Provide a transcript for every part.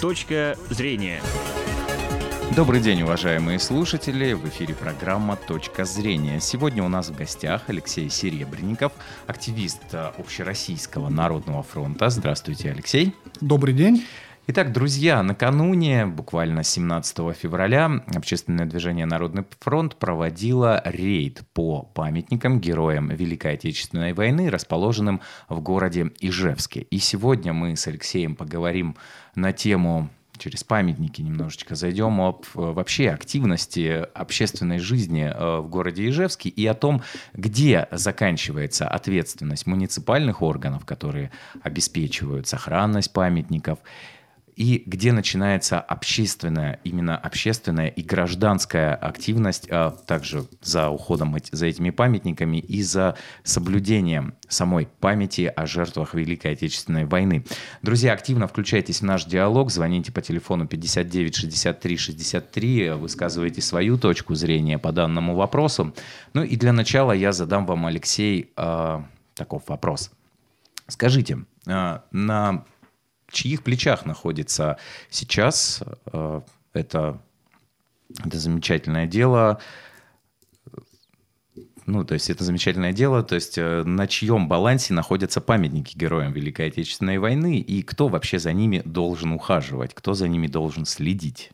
Точка зрения. Добрый день, уважаемые слушатели. В эфире программа «Точка зрения». Сегодня у нас в гостях Алексей Серебренников, активист Общероссийского народного фронта. Здравствуйте, Алексей. Добрый день. Итак, друзья, накануне, буквально 17 февраля, общественное движение «Народный фронт» проводило рейд по памятникам героям Великой Отечественной войны, расположенным в городе Ижевске. И сегодня мы с Алексеем поговорим на тему через памятники немножечко зайдем об э, вообще активности общественной жизни э, в городе Ижевске и о том, где заканчивается ответственность муниципальных органов, которые обеспечивают сохранность памятников, и где начинается общественная, именно общественная и гражданская активность, а также за уходом за этими памятниками и за соблюдением самой памяти о жертвах Великой Отечественной войны. Друзья, активно включайтесь в наш диалог, звоните по телефону 59 63 63, высказывайте свою точку зрения по данному вопросу. Ну и для начала я задам вам, Алексей, э, таков вопрос. Скажите, э, на чьих плечах находится сейчас э, это, это замечательное дело, ну, то есть это замечательное дело, то есть э, на чьем балансе находятся памятники героям Великой Отечественной войны и кто вообще за ними должен ухаживать, кто за ними должен следить?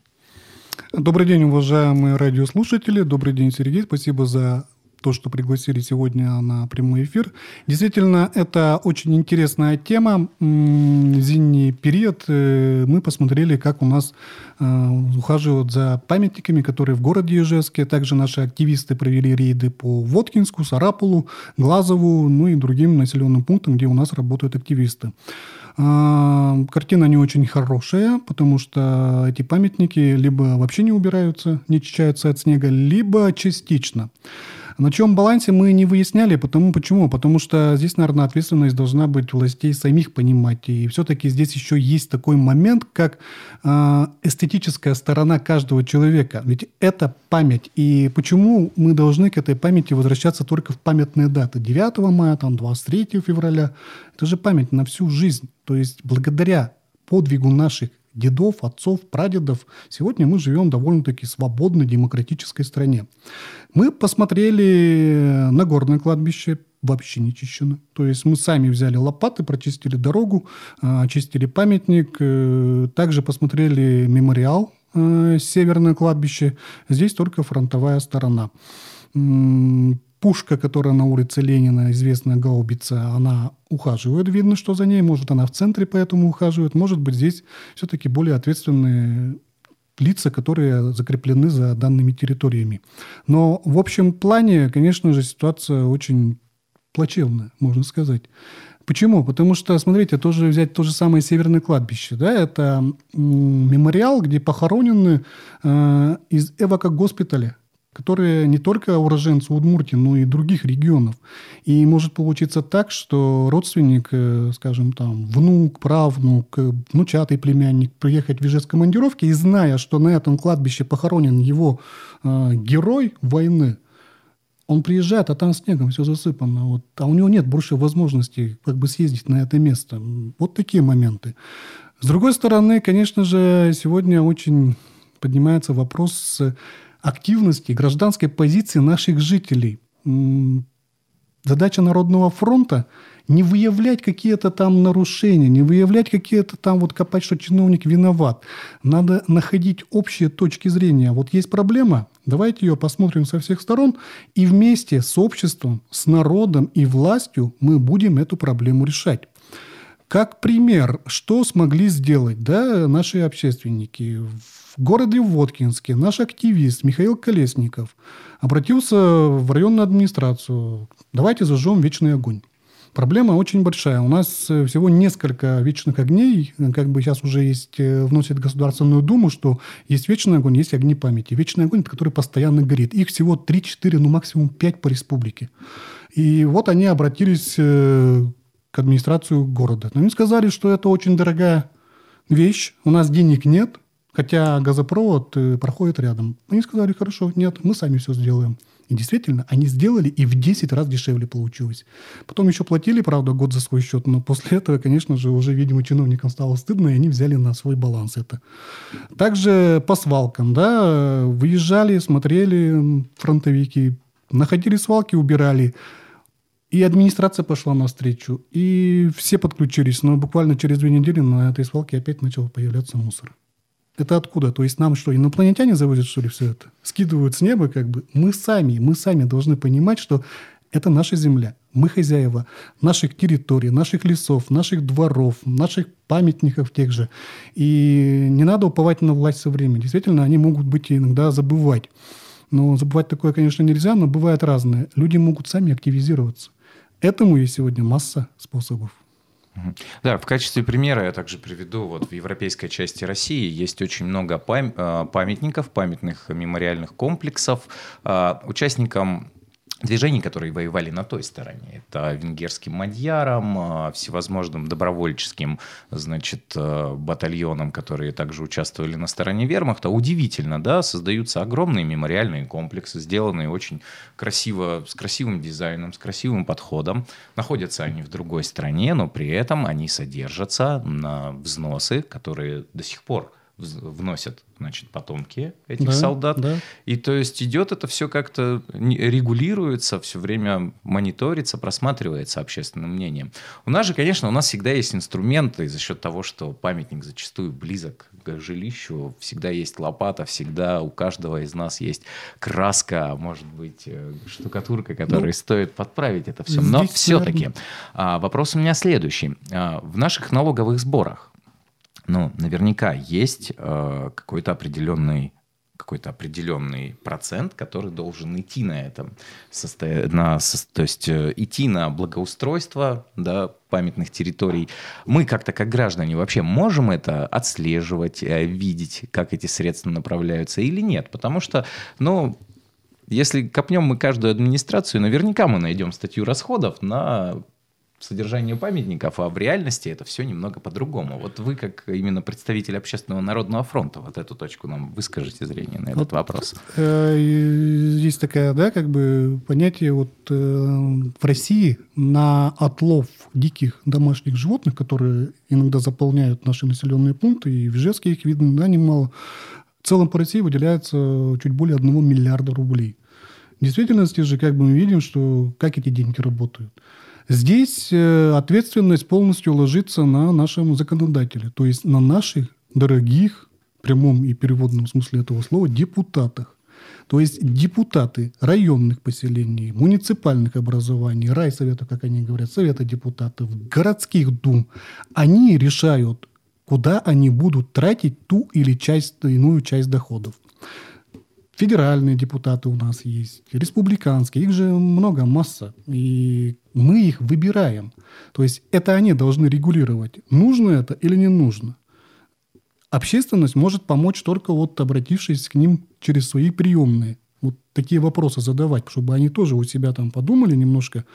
Добрый день, уважаемые радиослушатели. Добрый день, Сергей. Спасибо за то, что пригласили сегодня на прямой эфир. Действительно, это очень интересная тема. Зимний период э, мы посмотрели, как у нас э, ухаживают за памятниками, которые в городе Ижевске. Также наши активисты провели рейды по Воткинску, Сарапулу, Глазову, ну и другим населенным пунктам, где у нас работают активисты. А, картина не очень хорошая, потому что эти памятники либо вообще не убираются, не очищаются от снега, либо частично. На чем балансе мы не выясняли, потому почему? Потому что здесь, наверное, ответственность должна быть властей самих понимать. И все-таки здесь еще есть такой момент, как э, эстетическая сторона каждого человека. Ведь это память. И почему мы должны к этой памяти возвращаться только в памятные даты? 9 мая, там, 23 февраля. Это же память на всю жизнь. То есть благодаря подвигу наших дедов, отцов, прадедов. Сегодня мы живем в довольно-таки свободной демократической стране. Мы посмотрели на горное кладбище, вообще не чищено. То есть мы сами взяли лопаты, прочистили дорогу, а, очистили памятник. Э, также посмотрели мемориал э, Северное кладбище. Здесь только фронтовая сторона пушка, которая на улице Ленина, известная гаубица, она ухаживает, видно, что за ней, может, она в центре поэтому ухаживает, может быть, здесь все-таки более ответственные лица, которые закреплены за данными территориями. Но в общем плане, конечно же, ситуация очень плачевная, можно сказать. Почему? Потому что, смотрите, тоже взять то же самое Северное кладбище. Да? Это мемориал, где похоронены э, из эвакогоспиталя которые не только уроженцы Удмуртии, но и других регионов. И может получиться так, что родственник, э, скажем, там, внук, правнук, э, внучатый племянник приехать в Ижевск командировке и зная, что на этом кладбище похоронен его э, герой войны, он приезжает, а там снегом все засыпано. Вот, а у него нет больше возможности как бы съездить на это место. Вот такие моменты. С другой стороны, конечно же, сегодня очень поднимается вопрос активности, гражданской позиции наших жителей. Задача Народного фронта не выявлять какие-то там нарушения, не выявлять какие-то там вот копать, что чиновник виноват. Надо находить общие точки зрения. Вот есть проблема, давайте ее посмотрим со всех сторон, и вместе с обществом, с народом и властью мы будем эту проблему решать. Как пример, что смогли сделать да, наши общественники в городе Воткинске наш активист Михаил Колесников обратился в районную администрацию. Давайте зажжем вечный огонь. Проблема очень большая. У нас э, всего несколько вечных огней. Как бы сейчас уже есть, э, вносит Государственную Думу, что есть вечный огонь, есть огни памяти. Вечный огонь, который постоянно горит. Их всего 3-4, ну максимум 5 по республике. И вот они обратились э, к администрацию города. Они сказали, что это очень дорогая вещь, у нас денег нет, Хотя газопровод э, проходит рядом. Они сказали, хорошо, нет, мы сами все сделаем. И действительно, они сделали, и в 10 раз дешевле получилось. Потом еще платили, правда, год за свой счет, но после этого, конечно же, уже, видимо, чиновникам стало стыдно, и они взяли на свой баланс это. Также по свалкам, да, выезжали, смотрели фронтовики, находили свалки, убирали. И администрация пошла навстречу, и все подключились, но буквально через две недели на этой свалке опять начал появляться мусор. Это откуда? То есть нам что, инопланетяне завозят, что ли, все это? Скидывают с неба, как бы. Мы сами, мы сами должны понимать, что это наша земля. Мы хозяева наших территорий, наших лесов, наших дворов, наших памятников тех же. И не надо уповать на власть со временем. Действительно, они могут быть иногда забывать. Но забывать такое, конечно, нельзя, но бывает разное. Люди могут сами активизироваться. Этому есть сегодня масса способов. Да, в качестве примера я также приведу, вот в европейской части России есть очень много э, памятников, памятных мемориальных комплексов э, участникам движений, которые воевали на той стороне. Это венгерским мадьярам, а, всевозможным добровольческим значит, э, батальонам, которые также участвовали на стороне вермахта. Удивительно, да, создаются огромные мемориальные комплексы, сделанные очень красиво, с красивым дизайном, с красивым подходом. Находятся они в другой стране, но при этом они содержатся на взносы, которые до сих пор вносят, значит, потомки этих да, солдат. Да. И то есть идет это все как-то регулируется, все время мониторится, просматривается общественным мнением. У нас же, конечно, у нас всегда есть инструменты за счет того, что памятник зачастую близок к жилищу, всегда есть лопата, всегда у каждого из нас есть краска, может быть, э, штукатурка, которой ну, стоит подправить это все. Но все-таки а, вопрос у меня следующий. А, в наших налоговых сборах ну, наверняка есть э, какой-то определенный какой-то определенный процент, который должен идти на этом, состо... на, то есть э, идти на благоустройство да, памятных территорий. Мы как-то как граждане вообще можем это отслеживать, э, видеть, как эти средства направляются или нет? Потому что, ну, если копнем мы каждую администрацию, наверняка мы найдем статью расходов на содержанию памятников, а в реальности это все немного по-другому. Вот вы, как именно представитель Общественного народного фронта, вот эту точку нам выскажите зрение на этот вот, вопрос. Э, есть такая, да, как бы понятие вот э, в России на отлов диких домашних животных, которые иногда заполняют наши населенные пункты, и в Ижевске их видно, да, немало, в целом по России выделяется чуть более 1 миллиарда рублей. В действительности же как бы мы видим, что как эти деньги работают – Здесь э, ответственность полностью ложится на нашем законодателе, то есть на наших дорогих, в прямом и переводном смысле этого слова, депутатах. То есть депутаты районных поселений, муниципальных образований, райсовета, как они говорят, совета депутатов, городских дум, они решают, куда они будут тратить ту или часть, иную часть доходов. Федеральные депутаты у нас есть, республиканские, их же много, масса. И мы их выбираем. То есть это они должны регулировать, нужно это или не нужно. Общественность может помочь только вот обратившись к ним через свои приемные вот такие вопросы задавать, чтобы они тоже у себя там подумали немножко.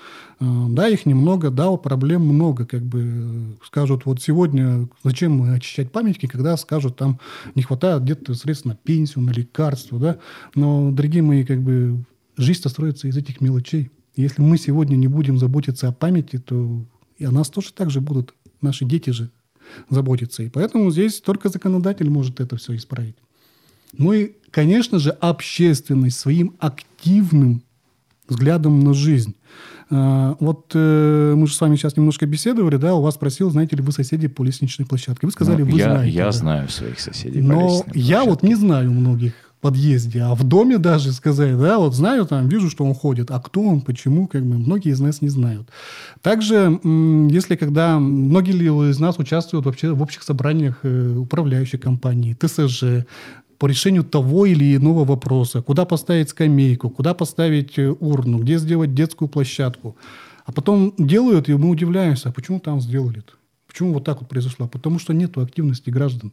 Э, да, их немного, да, проблем много. Как бы скажут, вот сегодня зачем мы очищать памятники, когда скажут, там не хватает где-то средств на пенсию, на лекарства, да. Но, дорогие мои, как бы жизнь-то строится из этих мелочей. Если мы сегодня не будем заботиться о памяти, то и о нас тоже так же будут наши дети же заботиться. И поэтому здесь только законодатель может это все исправить. Ну и, конечно же, общественность своим активным взглядом на жизнь. А, вот э, мы же с вами сейчас немножко беседовали, да, у вас спросил, знаете ли вы соседей по лестничной площадке. Вы сказали, ну, вы я, знаете. Я да. знаю своих соседей Но я вот не знаю многих подъезде, а в доме даже сказать, да, вот знаю, там, вижу, что он ходит, а кто он, почему, как бы, многие из нас не знают. Также, если когда многие из нас участвуют вообще в общих собраниях э, управляющей компании, ТСЖ, по решению того или иного вопроса. Куда поставить скамейку, куда поставить э, урну, где сделать детскую площадку. А потом делают, и мы удивляемся, а почему там сделали это? Почему вот так вот произошло? Потому что нет активности граждан.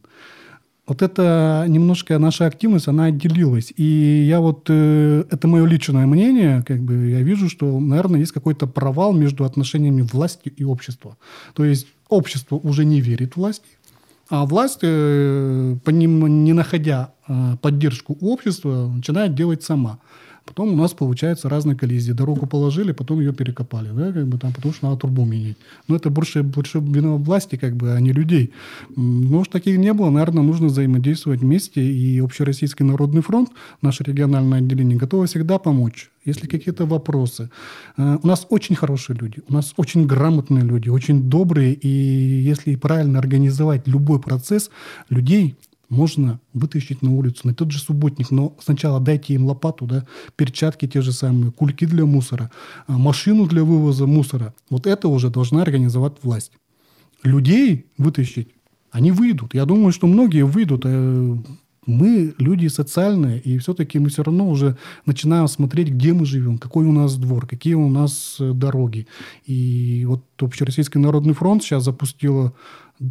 Вот это немножко наша активность, она отделилась. И я вот, э, это мое личное мнение, как бы я вижу, что, наверное, есть какой-то провал между отношениями власти и общества. То есть общество уже не верит власти, А власть, э, не находя э, поддержку общества, начинает делать сама. Потом у нас получается разные коллизии. Дорогу положили, потом ее перекопали, да, как бы там, потому что надо трубу менять. Но это больше, больше вина власти, как бы, а не людей. Может, таких не было. Наверное, нужно взаимодействовать вместе. И Общероссийский народный фронт, наше региональное отделение, готово всегда помочь. Если какие-то вопросы. Э, у нас очень хорошие люди, у нас очень грамотные люди, очень добрые. И если правильно организовать любой процесс, людей можно вытащить на улицу, на тот же субботник, но сначала дайте им лопату, да, перчатки те же самые, кульки для мусора, а, машину для вывоза мусора. Вот это уже должна организовать власть. Людей вытащить, они выйдут. Я думаю, что многие выйдут. Э, мы люди социальные, и все-таки мы все равно уже начинаем смотреть, где мы живем, какой у нас двор, какие у нас э, дороги. И вот Общероссийский народный фронт сейчас запустила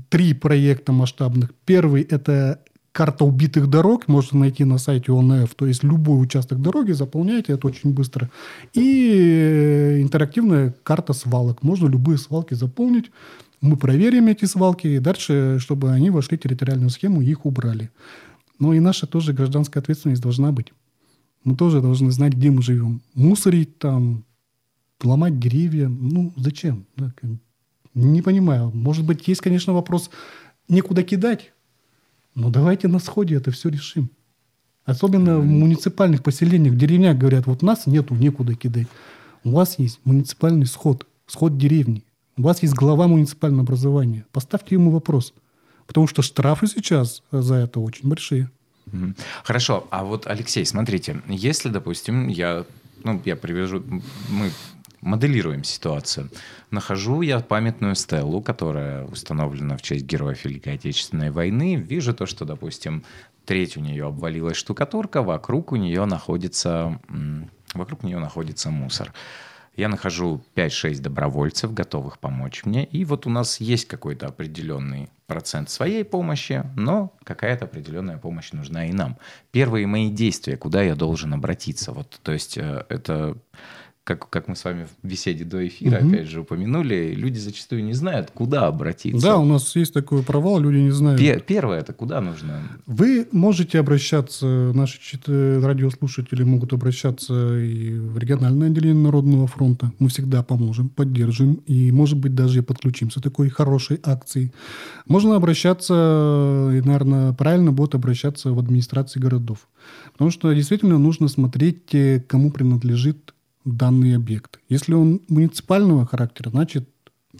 три проекта масштабных. Первый – это карта убитых дорог, можно найти на сайте ОНФ, то есть любой участок дороги заполняете, это очень быстро. И э, интерактивная карта свалок, можно любые свалки заполнить, мы проверим эти свалки, и дальше, чтобы они вошли в территориальную схему, их убрали. Но и наша тоже гражданская ответственность должна быть. Мы тоже должны знать, где мы живем. Мусорить там, ломать деревья, ну зачем? Не понимаю. Может быть, есть, конечно, вопрос некуда кидать. Но давайте на сходе это все решим. Особенно в муниципальных поселениях, в деревнях говорят, вот нас нету некуда кидать. У вас есть муниципальный сход, сход деревни. У вас есть глава муниципального образования. Поставьте ему вопрос. Потому что штрафы сейчас за это очень большие. Хорошо, а вот, Алексей, смотрите, если, допустим, я, ну, я привяжу, мы моделируем ситуацию. Нахожу я памятную стелу, которая установлена в честь героев Великой Отечественной войны. Вижу то, что, допустим, треть у нее обвалилась штукатурка, вокруг у нее находится, вокруг нее находится мусор. Я нахожу 5-6 добровольцев, готовых помочь мне. И вот у нас есть какой-то определенный процент своей помощи, но какая-то определенная помощь нужна и нам. Первые мои действия, куда я должен обратиться. Вот, то есть э, это как, как мы с вами в беседе до эфира, угу. опять же, упомянули, люди зачастую не знают, куда обратиться. Да, у нас есть такой провал, люди не знают. Пер- первое, это куда нужно? Вы можете обращаться, наши радиослушатели могут обращаться и в региональное отделение Народного фронта. Мы всегда поможем, поддержим и, может быть, даже подключимся такой хорошей акции. Можно обращаться, и, наверное, правильно будет обращаться в администрации городов. Потому что действительно нужно смотреть, э, кому принадлежит данный объект. Если он муниципального характера, значит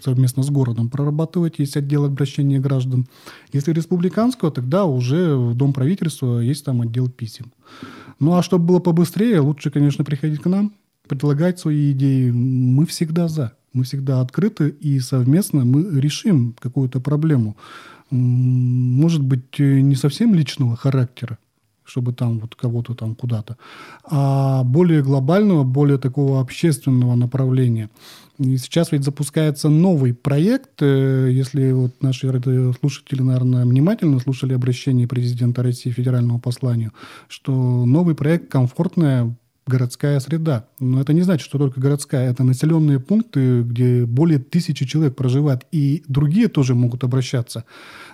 совместно с городом прорабатывать, есть отдел обращения граждан. Если республиканского, тогда уже в Дом правительства есть там отдел писем. Ну а чтобы было побыстрее, лучше, конечно, приходить к нам, предлагать свои идеи. Мы всегда за. Мы всегда открыты, и совместно мы решим какую-то проблему. Может быть, не совсем личного характера, чтобы там вот кого-то там куда-то, а более глобального, более такого общественного направления. И сейчас ведь запускается новый проект, э, если вот наши слушатели, наверное, внимательно слушали обращение президента России федеральному посланию, что новый проект «Комфортная городская среда. Но это не значит, что только городская. Это населенные пункты, где более тысячи человек проживает. И другие тоже могут обращаться.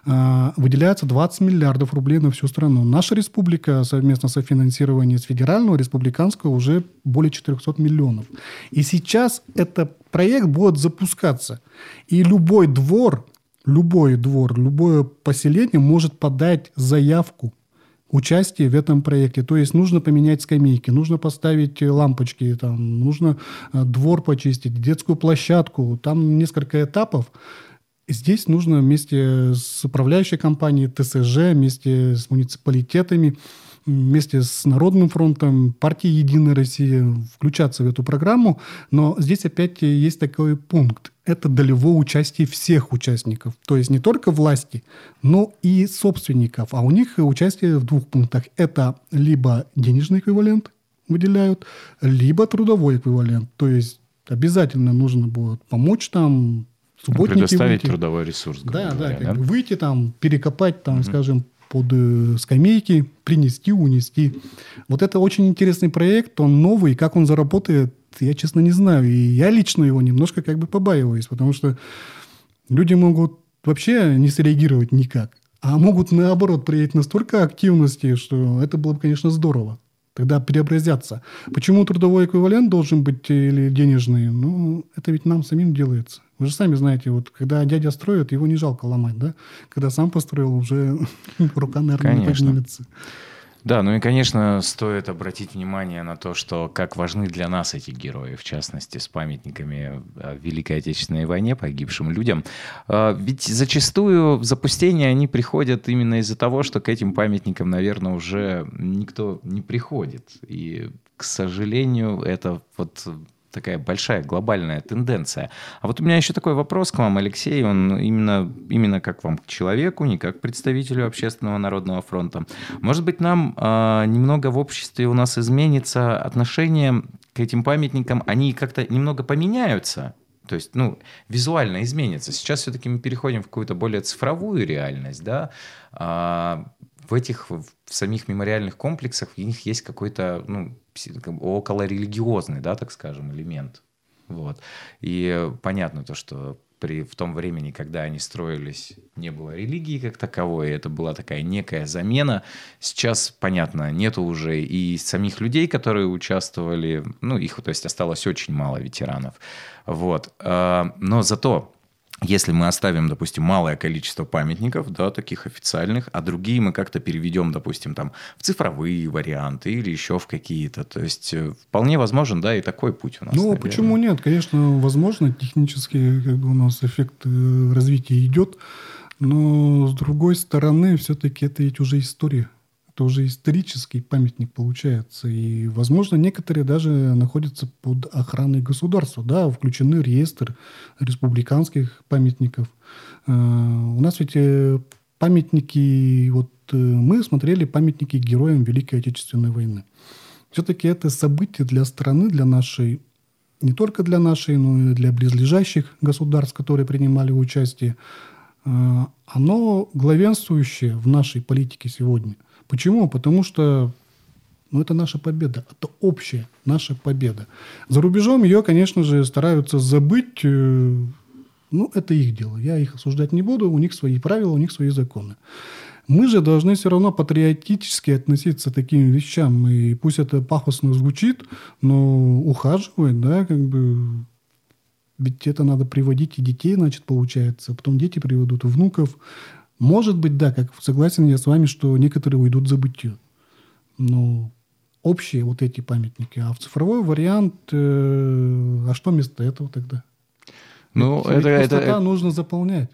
А, выделяется 20 миллиардов рублей на всю страну. Наша республика совместно со финансированием с федерального, республиканского уже более 400 миллионов. И сейчас этот проект будет запускаться. И любой двор, любой двор, любое поселение может подать заявку участие в этом проекте. То есть нужно поменять скамейки, нужно поставить лампочки, там, нужно э, двор почистить, детскую площадку. Там несколько этапов. Здесь нужно вместе с управляющей компанией ТСЖ, вместе с муниципалитетами, вместе с Народным фронтом, партией «Единая Россия» включаться в эту программу. Но здесь опять есть такой пункт. Это долевое участие всех участников. То есть не только власти, но и собственников. А у них участие в двух пунктах. Это либо денежный эквивалент выделяют, либо трудовой эквивалент. То есть обязательно нужно будет помочь там субботники Предоставить выйти. трудовой ресурс. Да, говоря, да, да? Бы выйти там, перекопать там, угу. скажем, под э, скамейки, принести, унести. Вот это очень интересный проект, он новый, как он заработает, я, честно, не знаю. И я лично его немножко как бы побаиваюсь, потому что люди могут вообще не среагировать никак. А могут, наоборот, проявить настолько активности, что это было бы, конечно, здорово. Тогда преобразятся. Почему трудовой эквивалент должен быть или денежный? Ну, это ведь нам самим делается. Вы же сами знаете, вот когда дядя строит, его не жалко ломать, да? Когда сам построил, уже рука, наверное, Конечно. не поднимется. Да, ну и, конечно, стоит обратить внимание на то, что как важны для нас эти герои, в частности, с памятниками о Великой Отечественной войне погибшим людям. А, ведь зачастую в запустение они приходят именно из-за того, что к этим памятникам, наверное, уже никто не приходит. И, к сожалению, это вот такая большая глобальная тенденция. А вот у меня еще такой вопрос к вам, Алексей, он именно, именно как вам к человеку, не как представителю Общественного народного фронта. Может быть, нам э, немного в обществе у нас изменится отношение к этим памятникам, они как-то немного поменяются, то есть, ну, визуально изменится. Сейчас все-таки мы переходим в какую-то более цифровую реальность, да. А в этих в самих мемориальных комплексах в них есть какой-то ну, около религиозный, да, так скажем, элемент. Вот. И понятно то, что при, в том времени, когда они строились, не было религии как таковой, это была такая некая замена. Сейчас, понятно, нету уже и самих людей, которые участвовали, ну, их, то есть, осталось очень мало ветеранов. Вот. А, но зато если мы оставим, допустим, малое количество памятников, да, таких официальных, а другие мы как-то переведем, допустим, там, в цифровые варианты или еще в какие-то. То есть э, вполне возможен, да, и такой путь у нас. Ну, наверное. почему нет? Конечно, возможно, технически как бы у нас эффект э, развития идет, но с другой стороны, все-таки это ведь уже история это уже исторический памятник получается. И, возможно, некоторые даже находятся под охраной государства, да, включены в реестр республиканских памятников. Э, у нас ведь э, памятники, вот э, мы смотрели памятники героям Великой Отечественной войны. Все-таки это событие для страны, для нашей, не только для нашей, но и для близлежащих государств, которые принимали участие, оно главенствующее в нашей политике сегодня – Почему? Потому что ну, это наша победа, это общая наша победа. За рубежом ее, конечно же, стараются забыть. Э, ну, это их дело. Я их осуждать не буду. У них свои правила, у них свои законы. Мы же должны все равно патриотически относиться к таким вещам. И пусть это пафосно звучит, но ухаживать, да, как бы... Ведь это надо приводить и детей, значит, получается. Потом дети приведут внуков. Может быть, да, как согласен я с вами, что некоторые уйдут за бытие. Но общие вот эти памятники. А в цифровой вариант, э, а что вместо этого тогда? Ну, это, ведь это нужно заполнять.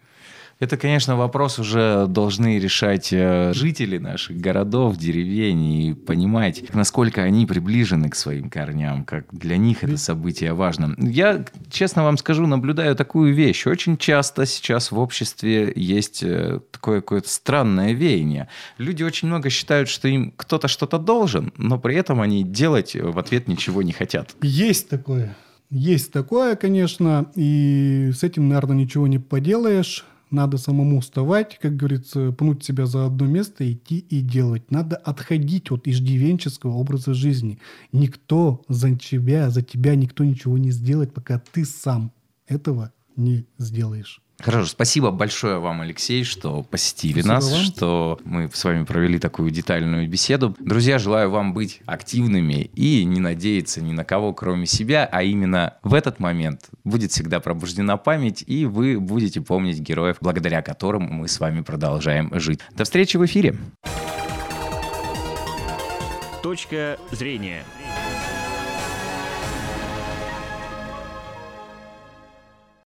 Это, конечно, вопрос уже должны решать э, жители наших городов, деревень и понимать, насколько они приближены к своим корням, как для них это событие важно. Я, честно вам скажу, наблюдаю такую вещь. Очень часто сейчас в обществе есть э, такое какое-то странное веяние. Люди очень много считают, что им кто-то что-то должен, но при этом они делать в ответ ничего не хотят. Есть такое. Есть такое, конечно, и с этим, наверное, ничего не поделаешь. Надо самому вставать, как говорится, пнуть себя за одно место, идти и делать. Надо отходить от иждивенческого образа жизни. Никто за тебя, за тебя никто ничего не сделает, пока ты сам этого не сделаешь. Хорошо, спасибо большое вам, Алексей, что посетили спасибо нас, вам. что мы с вами провели такую детальную беседу. Друзья, желаю вам быть активными и не надеяться ни на кого, кроме себя, а именно в этот момент будет всегда пробуждена память, и вы будете помнить героев, благодаря которым мы с вами продолжаем жить. До встречи в эфире. Точка зрения.